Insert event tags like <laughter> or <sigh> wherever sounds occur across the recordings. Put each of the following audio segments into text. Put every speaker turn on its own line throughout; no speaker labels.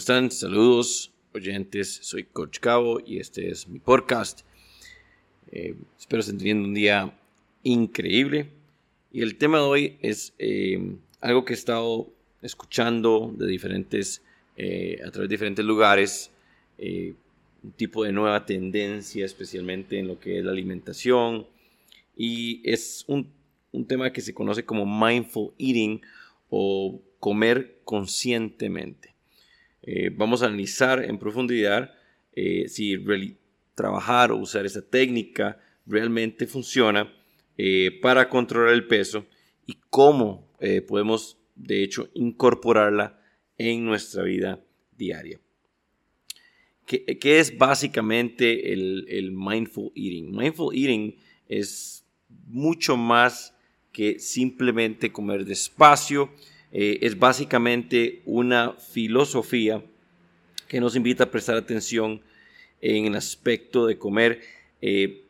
están? Saludos, oyentes. Soy Coach Cabo y este es mi podcast. Eh, espero estén teniendo un día increíble. Y el tema de hoy es eh, algo que he estado escuchando de diferentes, eh, a través de diferentes lugares. un tipo de nueva tendencia, especialmente en lo que es la alimentación. Y es un, un tema que se conoce como mindful eating o comer conscientemente. Eh, vamos a analizar en profundidad eh, si trabajar o usar esa técnica realmente funciona eh, para controlar el peso y cómo podemos de hecho incorporarla en nuestra vida diaria. ¿Qué, es básicamente el, el mindful eating? Mindful eating es mucho más que simplemente comer despacio, eh, es básicamente una filosofía que nos invita a prestar atención en el aspecto de comer, eh,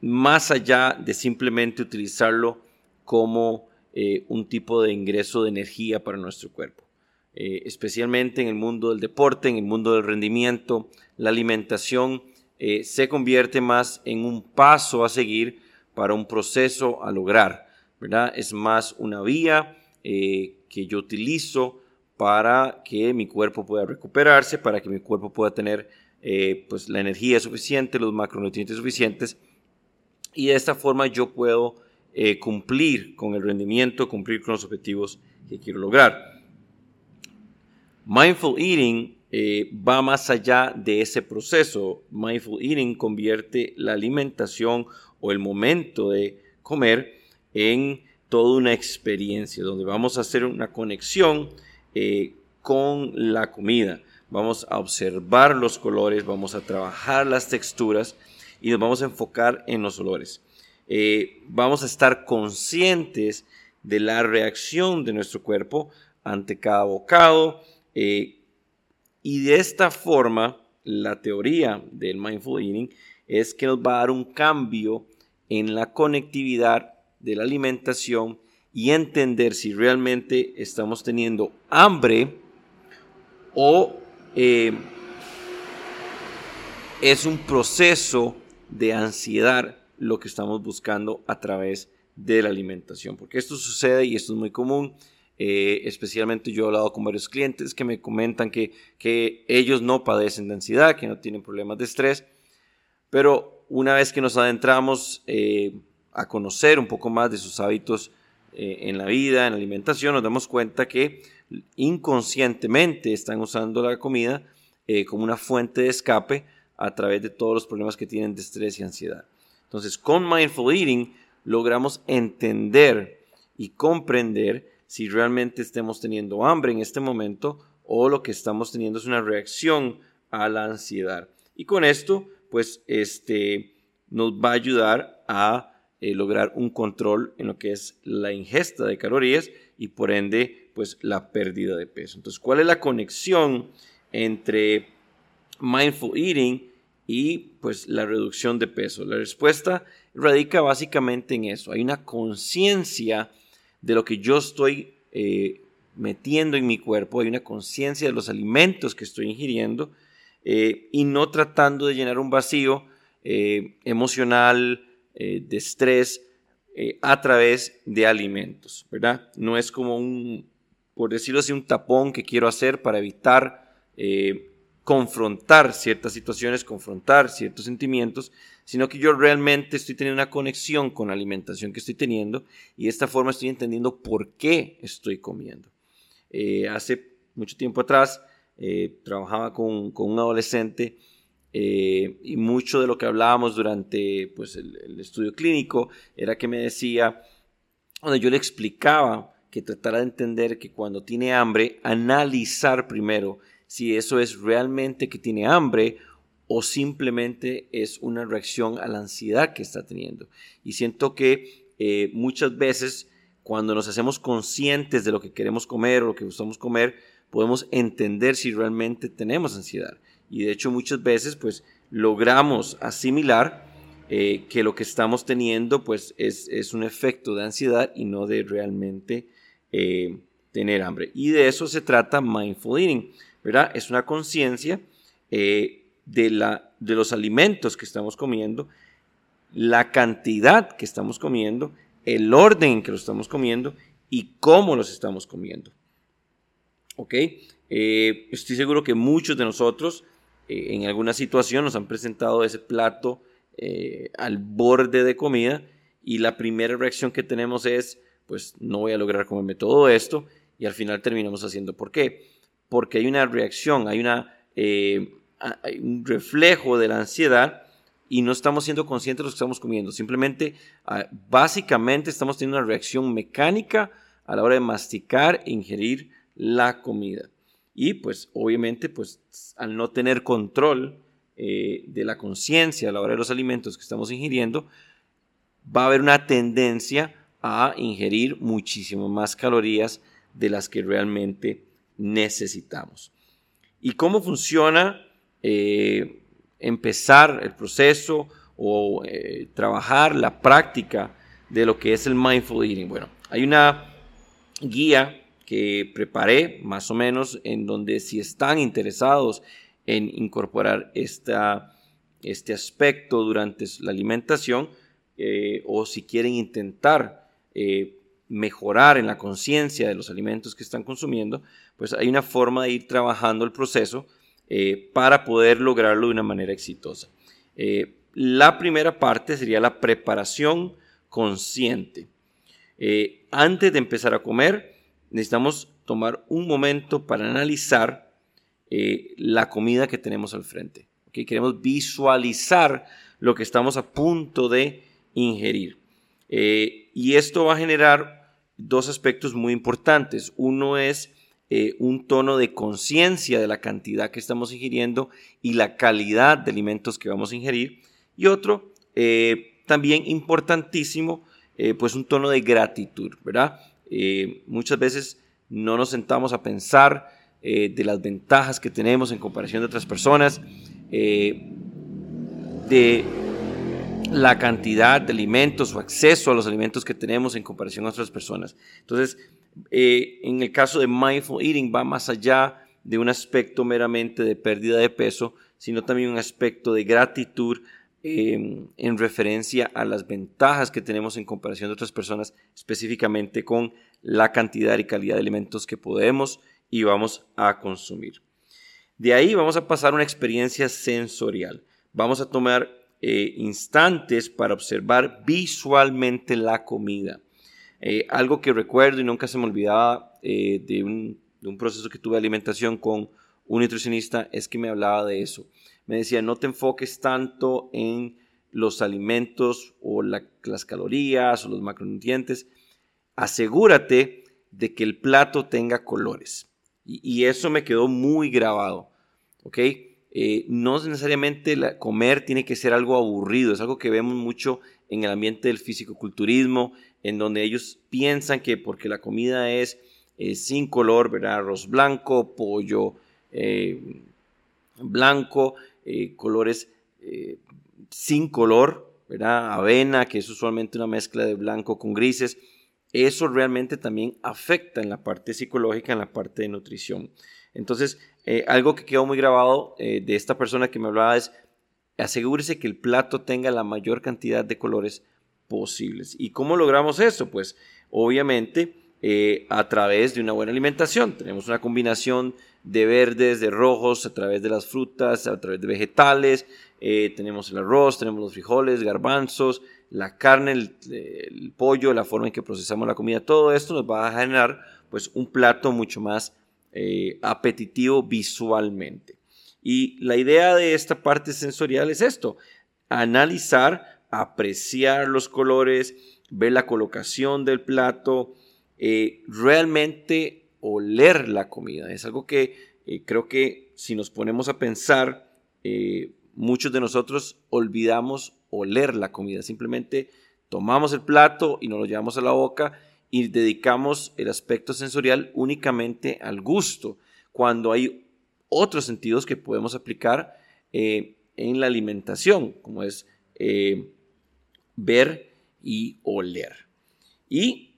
más allá de simplemente utilizarlo como eh, un tipo de ingreso de energía para nuestro cuerpo. especialmente en el mundo del deporte, en el mundo del rendimiento, la alimentación se convierte más en un paso a seguir para un proceso a lograr, ¿verdad? Es más una vía eh, que yo utilizo para que mi cuerpo pueda recuperarse, para que mi cuerpo pueda tener eh, pues la energía suficiente, los macronutrientes suficientes y de esta forma yo puedo eh, cumplir con el rendimiento, cumplir con los objetivos que quiero lograr. Mindful eating va más allá de ese proceso. Mindful eating convierte la alimentación o el momento de comer en toda una experiencia donde vamos a hacer una conexión eh, con la comida. Vamos a observar los colores, vamos a trabajar las texturas y nos vamos a enfocar en los olores. Eh, vamos a estar conscientes de la reacción de nuestro cuerpo ante cada bocado eh, y de esta forma la teoría del mindful eating es que nos va a dar un cambio en la conectividad de la alimentación y entender si realmente estamos teniendo hambre o eh, es un proceso de ansiedad lo que estamos buscando a través de la alimentación. Porque esto sucede y esto es muy común. Eh, especialmente yo he hablado con varios clientes que me comentan que, que ellos no padecen de ansiedad, que no tienen problemas de estrés, pero una vez que nos adentramos eh, a conocer un poco más de sus hábitos eh, en la vida, en la alimentación, nos damos cuenta que inconscientemente están usando la comida eh, como una fuente de escape a través de todos los problemas que tienen de estrés y ansiedad. Entonces, con mindful eating logramos entender y comprender si realmente estemos teniendo hambre en este momento o lo que estamos teniendo es una reacción a la ansiedad. Y con esto, pues, este, nos va a ayudar a eh, lograr un control en lo que es la ingesta de calorías y por ende pues la pérdida de peso. Entonces, ¿cuál es la conexión entre mindful eating y pues la reducción de peso? La respuesta radica básicamente en eso. Hay una conciencia de lo que yo estoy eh, metiendo en mi cuerpo, hay una conciencia de los alimentos que estoy ingiriendo eh, y no tratando de llenar un vacío emocional, eh, de estrés eh, a través de alimentos, ¿verdad? No es como un, por decirlo así, un tapón que quiero hacer para evitar eh, confrontar ciertas situaciones, confrontar ciertos sentimientos, sino que yo realmente estoy teniendo una conexión con la alimentación que estoy teniendo y de esta forma estoy entendiendo por qué estoy comiendo. hace mucho tiempo atrás trabajaba con un adolescente eh, y mucho de lo que hablábamos durante pues, el, estudio clínico era que me decía, yo le explicaba que tratara de entender que cuando tiene hambre, analizar primero si eso es realmente que tiene hambre o simplemente es una reacción a la ansiedad que está teniendo. Y siento que eh, muchas veces cuando nos hacemos conscientes de lo que queremos comer o lo que gustamos comer, podemos entender si realmente tenemos ansiedad y de hecho muchas veces pues logramos asimilar eh, que lo que estamos teniendo pues es, un efecto de ansiedad y no de realmente eh, tener hambre. Y de eso se trata mindful eating. ¿verdad? Es una conciencia eh, de, de los alimentos que estamos comiendo, la cantidad que estamos comiendo, el orden en que los estamos comiendo y cómo los estamos comiendo. ¿Ok? Estoy seguro que muchos de nosotros eh, en alguna situación nos han presentado ese plato al borde de comida y la primera reacción que tenemos es, pues no voy a lograr comerme todo esto y al final terminamos haciendo. ¿Por qué? Porque hay una reacción, hay, eh, hay un reflejo de la ansiedad y no estamos siendo conscientes de lo que estamos comiendo. Simplemente, ah, básicamente estamos teniendo una reacción mecánica a la hora de masticar e ingerir la comida. Y pues obviamente, pues al no tener control eh, de la conciencia a la hora de los alimentos que estamos ingiriendo, va a haber una tendencia a ingerir muchísimo más calorías de las que realmente necesitamos. ¿Y cómo funciona eh, empezar el proceso o eh, trabajar la práctica de lo que es el mindful eating? Bueno, hay una guía que preparé más o menos en donde si están interesados en incorporar esta, este aspecto durante la alimentación eh, o si quieren intentar mejorar en la conciencia de los alimentos que están consumiendo, pues hay una forma de ir trabajando el proceso eh, para poder lograrlo de una manera exitosa. Eh, la primera parte sería la preparación consciente. Eh, antes de empezar a comer, necesitamos tomar un momento para analizar la comida que tenemos al frente. Queremos visualizar lo que estamos a punto de ingerir. y esto va a generar dos aspectos muy importantes. Uno es eh, un tono de conciencia de la cantidad que estamos ingiriendo y la calidad de alimentos que vamos a ingerir. Y otro, eh, también importantísimo, eh, pues un tono de gratitud, ¿verdad? Muchas veces no nos sentamos a pensar de las ventajas que tenemos en comparación de otras personas, de la cantidad de alimentos o acceso a los alimentos que tenemos en comparación a otras personas. Entonces, eh, en el caso de mindful eating va más allá de un aspecto meramente de pérdida de peso, sino también un aspecto de gratitud em, en referencia a las ventajas que tenemos en comparación de otras personas, específicamente con la cantidad y calidad de alimentos que podemos y vamos a consumir. De ahí vamos a pasar a una experiencia sensorial. Vamos a tomar eh, instantes para observar visualmente la comida. Eh, algo que recuerdo y nunca se me olvidaba eh, de, un, proceso que tuve de alimentación con un nutricionista es que me hablaba de eso. Me decía, no te enfoques tanto en los alimentos o las calorías o los macronutrientes. Asegúrate de que el plato tenga colores. Y, eso me quedó muy grabado. ¿Ok? Eh, no necesariamente comer tiene que ser algo aburrido, es algo que vemos mucho en el ambiente del fisicoculturismo, en donde ellos piensan que porque la comida es eh, sin color, ¿verdad? Arroz blanco, pollo eh, blanco, colores sin color, ¿verdad? Avena, que es usualmente una mezcla de blanco con grises, eso realmente también afecta en la parte psicológica, en la parte de nutrición. Entonces, eh, algo que quedó muy grabado eh, de esta persona que me hablaba es asegúrese que el plato tenga la mayor cantidad de colores posibles. ¿Y cómo logramos eso? Pues obviamente eh, a través de una buena alimentación. Tenemos una combinación de verdes, de rojos, a través de las frutas, a través de vegetales. tenemos el arroz, tenemos los frijoles, garbanzos, la carne, el, el, pollo, la forma en que procesamos la comida. Todo esto nos va a generar pues un plato mucho más eh, apetitivo visualmente. Y la idea de esta parte sensorial es esto, analizar, apreciar los colores, ver la colocación del plato, eh, realmente oler la comida. Es algo que eh, creo que si nos ponemos a pensar, muchos de nosotros olvidamos oler la comida. Simplemente tomamos el plato y nos lo llevamos a la boca y dedicamos el aspecto sensorial únicamente al gusto, cuando hay otros sentidos que podemos aplicar eh, en la alimentación, como es eh, ver y oler. Y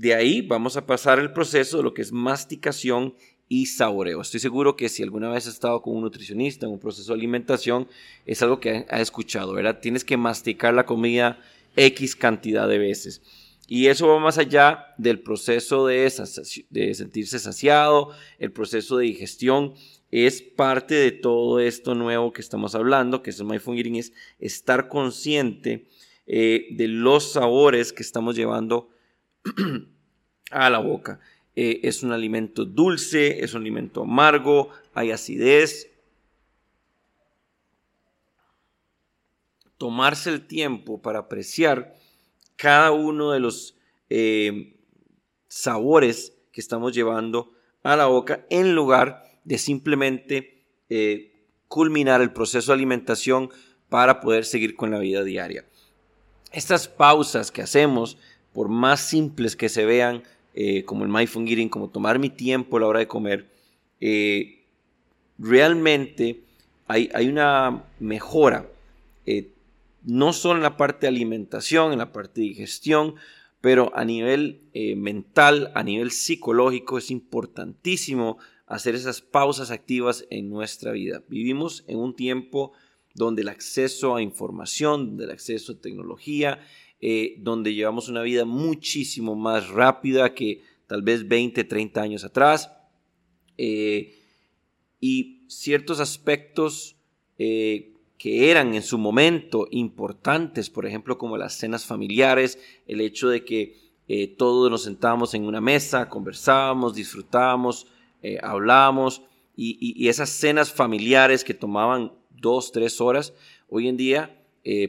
de ahí vamos a pasar el proceso de lo que es masticación y saboreo. Estoy seguro que si alguna vez has estado con un nutricionista en un proceso de alimentación, es algo que ha escuchado, ¿verdad? Tienes que masticar la comida X cantidad de veces. Y eso va más allá del proceso de, sentirse saciado, el proceso de digestión es parte de todo esto nuevo que estamos hablando, que es el mindful es estar consciente eh, de los sabores que estamos llevando <clears throat> a la boca. Eh, es un alimento dulce, es un alimento amargo, hay acidez. Tomarse el tiempo para apreciar cada uno de los eh, sabores que estamos llevando a la boca en lugar de simplemente eh, culminar el proceso de alimentación para poder seguir con la vida diaria. Estas pausas que hacemos, por más simples que se vean, eh, como el mindful como tomar mi tiempo a la hora de comer, eh, realmente hay, hay, una mejora, eh, no solo en la parte de alimentación, en la parte de digestión, pero a nivel mental, a nivel psicológico, es importantísimo hacer esas pausas activas en nuestra vida. Vivimos en un tiempo donde el acceso a información, donde el acceso a tecnología eh, donde llevamos una vida muchísimo más rápida que tal vez 20, 30 años atrás. Eh, y ciertos aspectos eh, que eran en su momento importantes, por ejemplo, como las cenas familiares, el hecho de que todos nos sentábamos en una mesa, conversábamos, disfrutábamos, hablábamos, y, y, esas cenas familiares que tomaban dos, tres horas, hoy en día,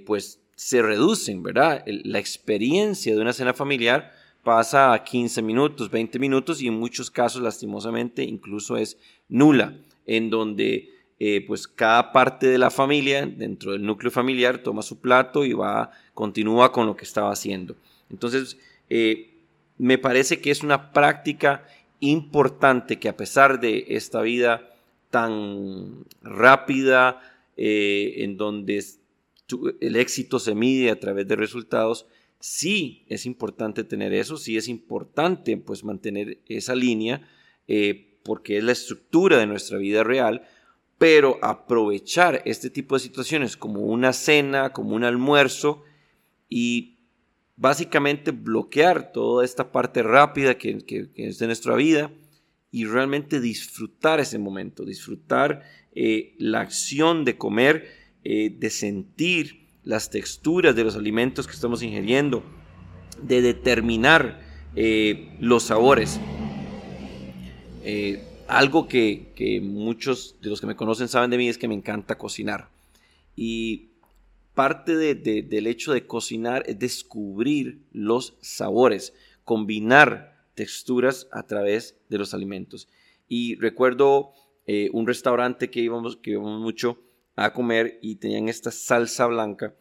pues se reducen, ¿verdad? La experiencia de una cena familiar pasa a 15 minutos, 20 minutos y en muchos casos, lastimosamente, incluso es nula, en donde eh, pues cada parte de la familia, dentro del núcleo familiar, toma su plato y va, continúa con lo que estaba haciendo. Entonces, eh, me parece que es una práctica importante que a pesar de esta vida tan rápida, eh, en donde el éxito se mide a través de resultados, sí es importante tener eso, sí es importante pues mantener esa línea eh, porque es la estructura de nuestra vida real, pero aprovechar este tipo de situaciones como una cena, como un almuerzo y básicamente bloquear toda esta parte rápida que, es de nuestra vida y realmente disfrutar ese momento, disfrutar eh, la acción de comer eh, de sentir las texturas de los alimentos que estamos ingiriendo, de determinar eh, los sabores. Eh, algo que, muchos de los que me conocen saben de mí es que me encanta cocinar. Y parte del hecho de cocinar es descubrir los sabores, combinar texturas a través de los alimentos. Y recuerdo un restaurante que íbamos, que íbamos mucho, a comer y tenían esta salsa blanca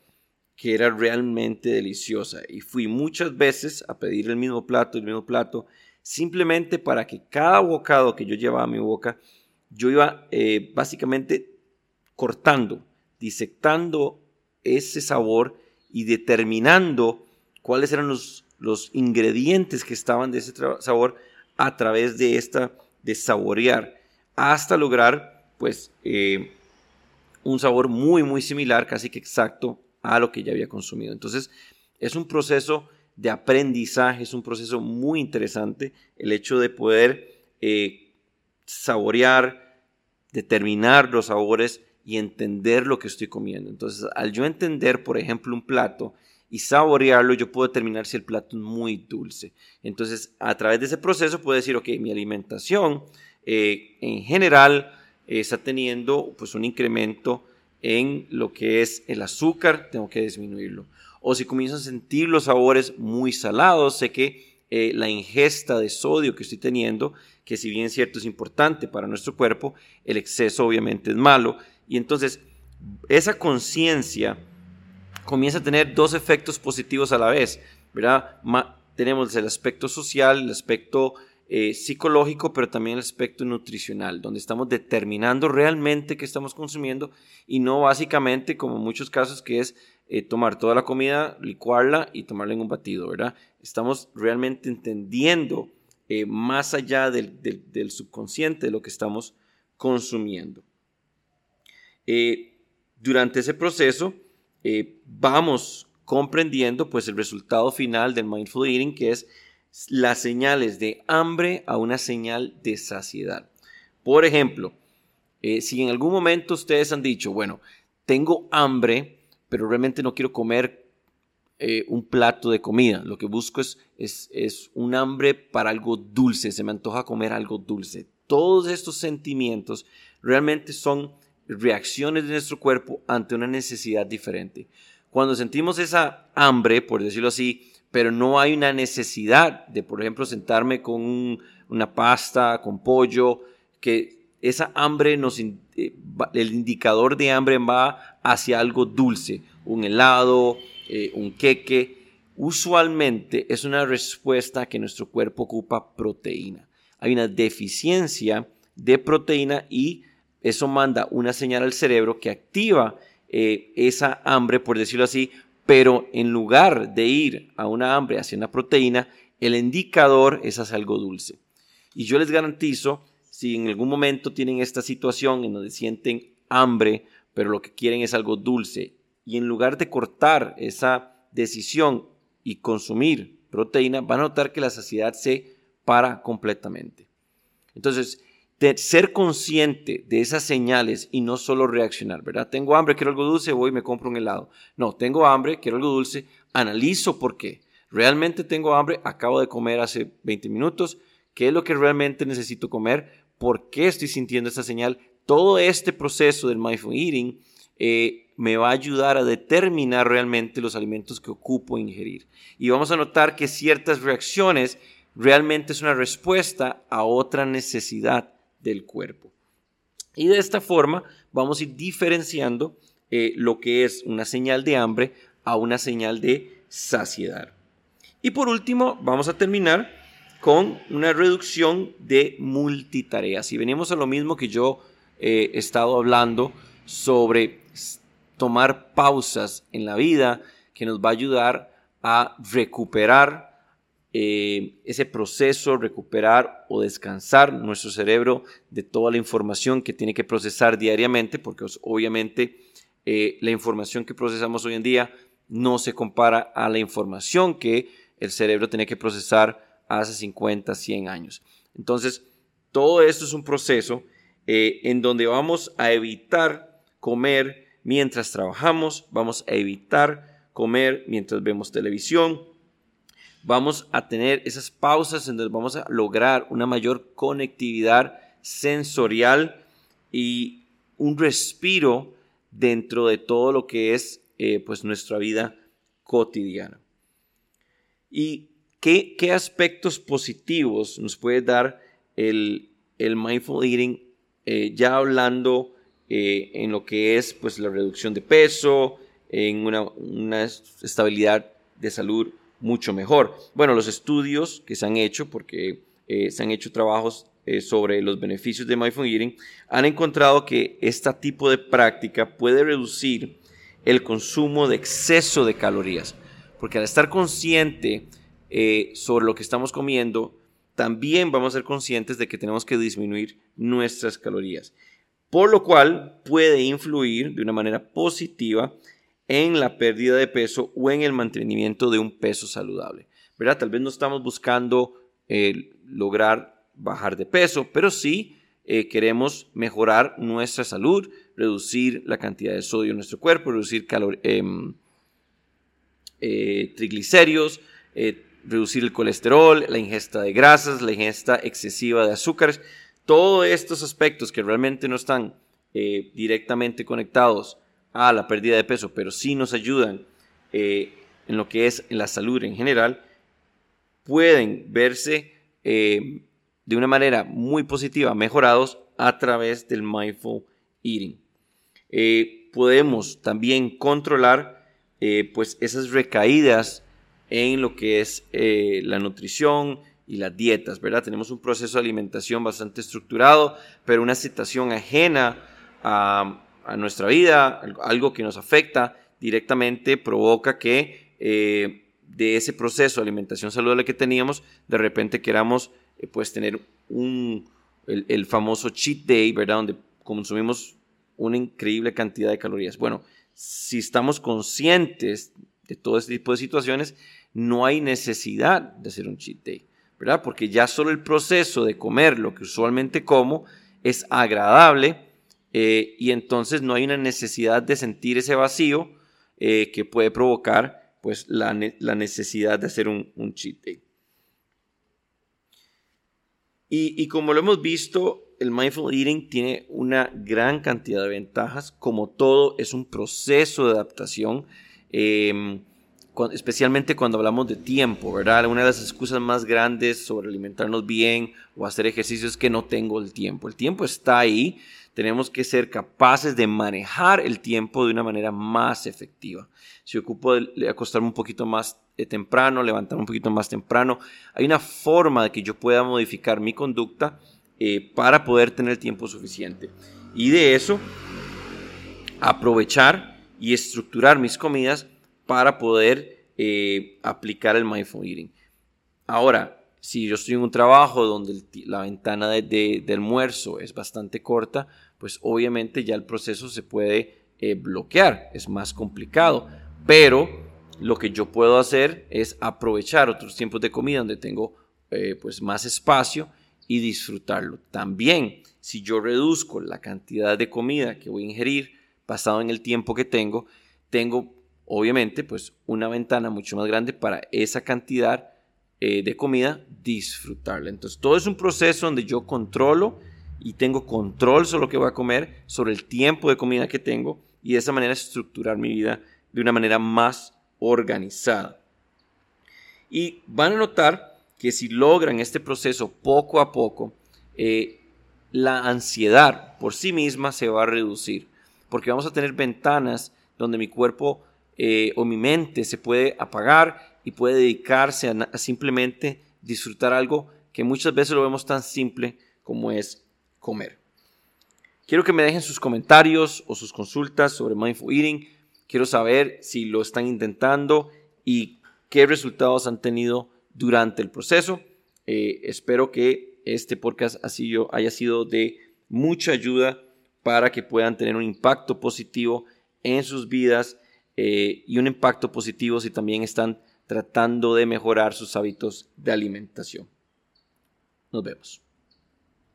que era realmente deliciosa. Y fui muchas veces a pedir el mismo plato, el mismo plato, simplemente para que cada bocado que yo llevaba a mi boca, yo iba eh, básicamente cortando, disectando ese sabor y determinando cuáles eran los, los ingredientes que estaban de ese sabor a través de esta, de saborear, hasta lograr, pues, eh, un sabor muy, muy similar, casi que exacto a lo que ya había consumido. Entonces, es un proceso de aprendizaje, es un proceso muy interesante el hecho de poder eh, saborear, determinar los sabores y entender lo que estoy comiendo. Entonces, al yo entender, por ejemplo, un plato y saborearlo, yo puedo determinar si el plato es muy dulce. Entonces, a través de ese proceso puedo decir, ok, mi alimentación eh, en general está teniendo pues un incremento en lo que es el azúcar, tengo que disminuirlo. O si comienzo a sentir los sabores muy salados, sé que eh, la ingesta de sodio que estoy teniendo, que si bien cierto es importante para nuestro cuerpo, el exceso obviamente es malo. Y entonces esa conciencia comienza a tener dos efectos positivos a la vez, ¿verdad? tenemos el aspecto social, el aspecto eh, psicológico, pero también el aspecto nutricional, donde estamos determinando realmente qué estamos consumiendo y no básicamente, como en muchos casos, que es eh, tomar toda la comida, licuarla y tomarla en un batido, ¿verdad? Estamos realmente entendiendo eh, más allá del, subconsciente de lo que estamos consumiendo. Durante ese proceso vamos comprendiendo pues el resultado final del mindful eating que es las señales de hambre a una señal de saciedad. Por ejemplo, si en algún momento ustedes han dicho, bueno, tengo hambre, pero realmente no quiero comer eh, un plato de comida. Lo que busco es, es, un hambre para algo dulce, se me antoja comer algo dulce. Todos estos sentimientos realmente son reacciones de nuestro cuerpo ante una necesidad diferente. Cuando sentimos esa hambre, por decirlo así, pero no hay una necesidad de, por ejemplo, sentarme con una pasta, con pollo, que esa hambre nos, eh, el indicador de hambre va hacia algo dulce, un helado, eh, un queque. Usualmente es una respuesta que nuestro cuerpo ocupa proteína. Hay una deficiencia de proteína y eso manda una señal al cerebro que activa eh, esa hambre, por decirlo así, pero en lugar de ir a una hambre hacia una proteína, el indicador es hacia algo dulce. Y yo les garantizo si en algún momento tienen esta situación en donde sienten hambre, pero lo que quieren es algo dulce, y en lugar de cortar esa decisión y consumir proteína, van a notar que la saciedad se para completamente. Entonces, ser consciente de esas señales y no solo reaccionar, ¿verdad? Tengo hambre, quiero algo dulce, voy y me compro un helado. No, tengo hambre, quiero algo dulce, analizo por qué. Realmente tengo hambre, acabo de comer hace 20 minutos, ¿qué es lo que realmente necesito comer? por qué estoy sintiendo esta señal. Todo este proceso del mindful eating eh, me va a ayudar a determinar realmente los alimentos que ocupo ingerir. Y vamos a notar que ciertas reacciones realmente es una respuesta a otra necesidad del cuerpo. Y de esta forma vamos a ir diferenciando eh, lo que es una señal de hambre a una señal de saciedad. Y por último, vamos a terminar con una reducción de multitareas. Y venimos a lo mismo que yo eh, he estado hablando sobre tomar pausas en la vida que nos va a ayudar a recuperar eh, ese proceso, recuperar o descansar nuestro cerebro de toda la información que tiene que procesar diariamente, porque obviamente eh, la información que procesamos hoy en día no se compara a la información que el cerebro tiene que procesar hace 50, 100 años. Entonces, todo esto es un proceso eh, en donde vamos a evitar comer mientras trabajamos, vamos a evitar comer mientras vemos televisión, vamos a tener esas pausas en donde vamos a lograr una mayor conectividad sensorial y un respiro dentro de todo lo que es eh, pues nuestra vida cotidiana. Y ¿Qué, aspectos positivos nos puede dar el, mindful eating? Eh, ya hablando eh, en lo que es pues, la reducción de peso, en una, estabilidad de salud mucho mejor. Bueno, los estudios que se han hecho, porque eh, se han hecho trabajos sobre los beneficios de mindful eating, han encontrado que este tipo de práctica puede reducir el consumo de exceso de calorías, porque al estar consciente eh, sobre lo que estamos comiendo, también vamos a ser conscientes de que tenemos que disminuir nuestras calorías, por lo cual puede influir de una manera positiva en la pérdida de peso o en el mantenimiento de un peso saludable. ¿verdad? Tal vez no estamos buscando eh, lograr bajar de peso, pero sí eh, queremos mejorar nuestra salud, reducir la cantidad de sodio en nuestro cuerpo, reducir em, triglicéridos, reducir el colesterol, la ingesta de grasas, la ingesta excesiva de azúcares, todos estos aspectos que realmente no están eh, directamente conectados a la pérdida de peso, pero sí nos ayudan eh, en lo que es la salud en general, pueden verse eh, de una manera muy positiva mejorados a través del mindful eating. podemos también controlar pues esas recaídas en lo que es eh, la nutrición y las dietas, ¿verdad? Tenemos un proceso de alimentación bastante estructurado, pero una situación ajena a, nuestra vida, algo que nos afecta directamente, provoca que eh, de ese proceso de alimentación saludable que teníamos, de repente queramos eh, puedes tener un, el, el, famoso cheat day, ¿verdad? Donde consumimos una increíble cantidad de calorías. Bueno, si estamos conscientes de todo este tipo de situaciones, no hay necesidad de hacer un cheat day, ¿verdad? Porque ya solo el proceso de comer lo que usualmente como es agradable eh, y entonces no hay una necesidad de sentir ese vacío eh, que puede provocar pues, la, necesidad de hacer un, un cheat day. Y, como lo hemos visto, el mindful eating tiene una gran cantidad de ventajas. Como todo, es un proceso de adaptación. Especialmente cuando hablamos de tiempo, ¿verdad? Una de las excusas más grandes sobre alimentarnos bien o hacer ejercicios es que no tengo el tiempo. El tiempo está ahí, tenemos que ser capaces de manejar el tiempo de una manera más efectiva. Si ocupo de acostarme un poquito más eh, temprano, levantarme un poquito más temprano, hay una forma de que yo pueda modificar mi conducta eh, para poder tener tiempo suficiente. Y de eso, aprovechar y estructurar mis comidas para poder eh, aplicar el mindful eating. Ahora, si yo estoy en un trabajo donde la ventana de, almuerzo es bastante corta, pues obviamente ya el proceso se puede eh, bloquear, es más complicado. Pero lo que yo puedo hacer es aprovechar otros tiempos de comida donde tengo eh, pues más espacio y disfrutarlo. También, si yo reduzco la cantidad de comida que voy a ingerir basado en el tiempo que tengo, tengo obviamente, pues una ventana mucho más grande para esa cantidad eh, de comida disfrutarla. Entonces, todo es un proceso donde yo controlo y tengo control sobre lo que voy a comer, sobre el tiempo de comida que tengo y de esa manera estructurar mi vida de una manera más organizada. Y van a notar que si logran este proceso poco a poco, eh, la ansiedad por sí misma se va a reducir, porque vamos a tener ventanas donde mi cuerpo eh, o mi mente se puede apagar y puede dedicarse a, simplemente disfrutar algo que muchas veces lo vemos tan simple como es comer. Quiero que me dejen sus comentarios o sus consultas sobre Mindful Eating. Quiero saber si lo están intentando y qué resultados han tenido durante el proceso. Eh, espero que este podcast haya sido de mucha ayuda para que puedan tener un impacto positivo en sus vidas eh, y un impacto positivo si también están tratando de mejorar sus hábitos de alimentación. Nos vemos.